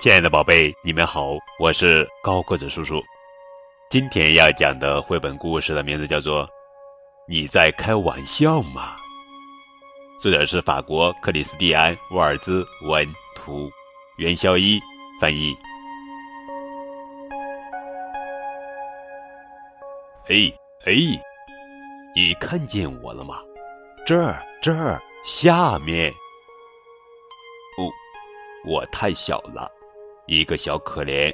亲爱的宝贝，你们好，我是高个子叔叔。今天要讲的绘本故事的名字叫做《你在开玩笑吗》，作者是法国克里斯蒂安·沃尔兹文图，袁肖一翻译。哎哎，你看见我了吗？这儿这儿下面。我太小了。一个小可怜，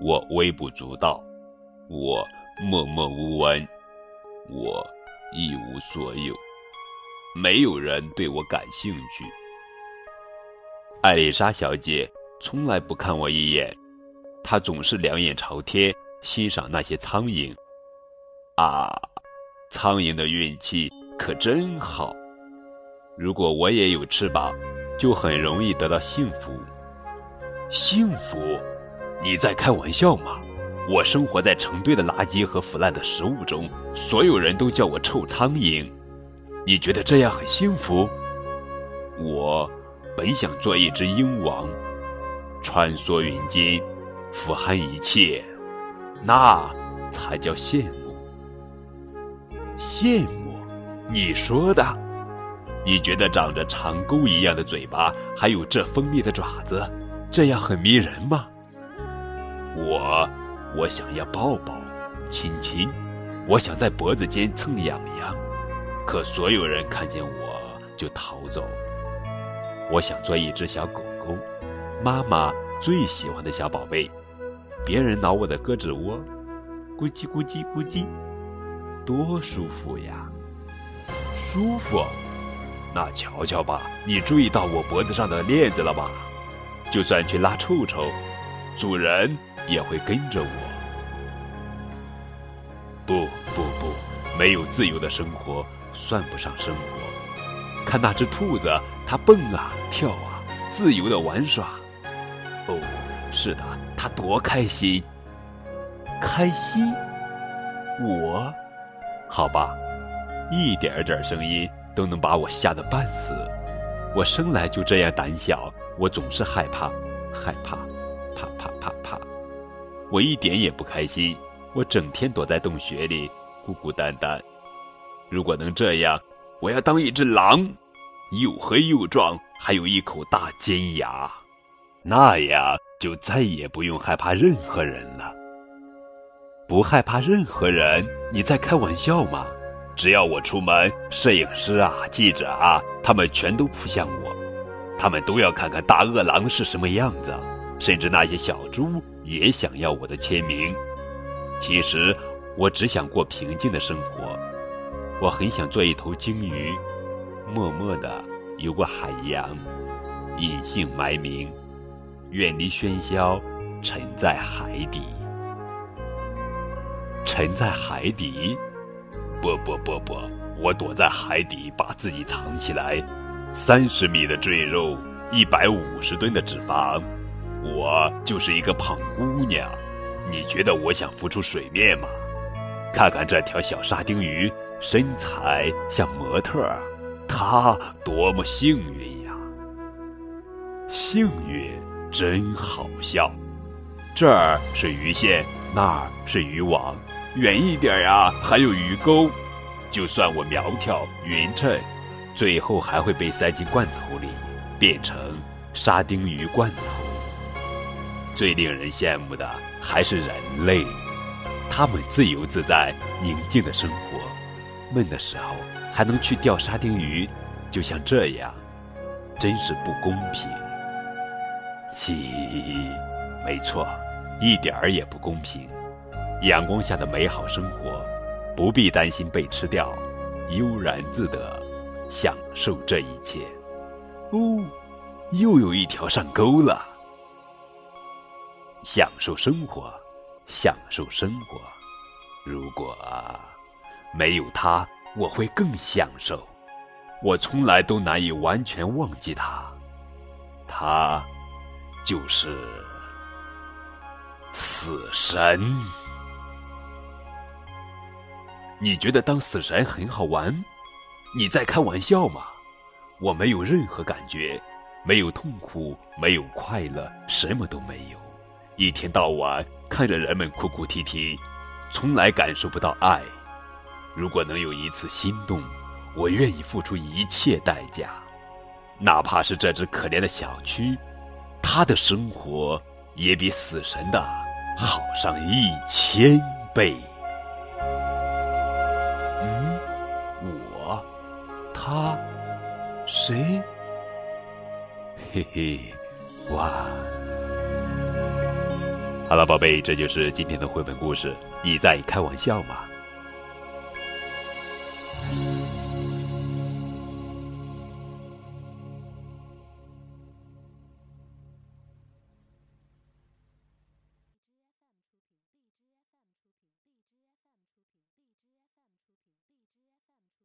我微不足道，我默默无闻，我一无所有，没有人对我感兴趣。艾丽莎小姐从来不看我一眼，她总是两眼朝天欣赏那些苍蝇。啊，苍蝇的运气可真好！如果我也有翅膀，就很容易得到幸福。幸福？你在开玩笑吗？我生活在成堆的垃圾和腐烂的食物中，所有人都叫我臭苍蝇。你觉得这样很幸福？我本想做一只鹰王，穿梭云间，俯瞰一切，那才叫羡慕。羡慕？你说的？你觉得长着长钩一样的嘴巴，还有这锋利的爪子？这样很迷人吗？我，我想要抱抱、亲亲，我想在脖子间蹭痒痒，可所有人看见我就逃走。我想做一只小狗狗，妈妈最喜欢的小宝贝。别人挠我的胳肢窝，咕叽咕叽咕叽，多舒服呀！舒服？那瞧瞧吧，你注意到我脖子上的链子了吧？就算去拉臭臭，主人也会跟着我。不不不，没有自由的生活算不上生活。看那只兔子，它蹦啊跳啊，自由的玩耍。哦，是的，它多开心！开心？我？好吧，一点点声音都能把我吓得半死。我生来就这样胆小，我总是害怕，害怕，怕怕怕怕。我一点也不开心，我整天躲在洞穴里，孤孤单单。如果能这样，我要当一只狼，又黑又壮，还有一口大尖牙，那样就再也不用害怕任何人了。不害怕任何人？你在开玩笑吗？只要我出门，摄影师啊、记者啊，他们全都扑向我，他们都要看看大恶狼是什么样子，甚至那些小猪也想要我的签名。其实，我只想过平静的生活，我很想做一头鲸鱼，默默地游过海洋，隐姓埋名，远离喧嚣，沉在海底，沉在海底。不不不不，我躲在海底，把自己藏起来。三十米的赘肉，一百五十吨的脂肪，我就是一个胖姑娘。你觉得我想浮出水面吗？看看这条小沙丁鱼，身材像模特，它多么幸运呀！幸运真好笑。这儿是鱼线，那儿是渔网。远一点呀，还有鱼钩。就算我苗条匀称，最后还会被塞进罐头里，变成沙丁鱼罐头。最令人羡慕的还是人类，他们自由自在、宁静的生活，闷的时候还能去钓沙丁鱼，就像这样，真是不公平。嘻，没错，一点儿也不公平。阳光下的美好生活，不必担心被吃掉，悠然自得，享受这一切。哦，又有一条上钩了。享受生活，享受生活。如果没有它，我会更享受。我从来都难以完全忘记它。它就是死神。你觉得当死神很好玩？你在开玩笑吗？我没有任何感觉，没有痛苦，没有快乐，什么都没有。一天到晚看着人们哭哭啼啼，从来感受不到爱。如果能有一次心动，我愿意付出一切代价，哪怕是这只可怜的小蛆，它的生活也比死神的好上一千倍。他，谁？嘿嘿，哇！好了，宝贝，这就是今天的绘本故事。你在开玩笑吗？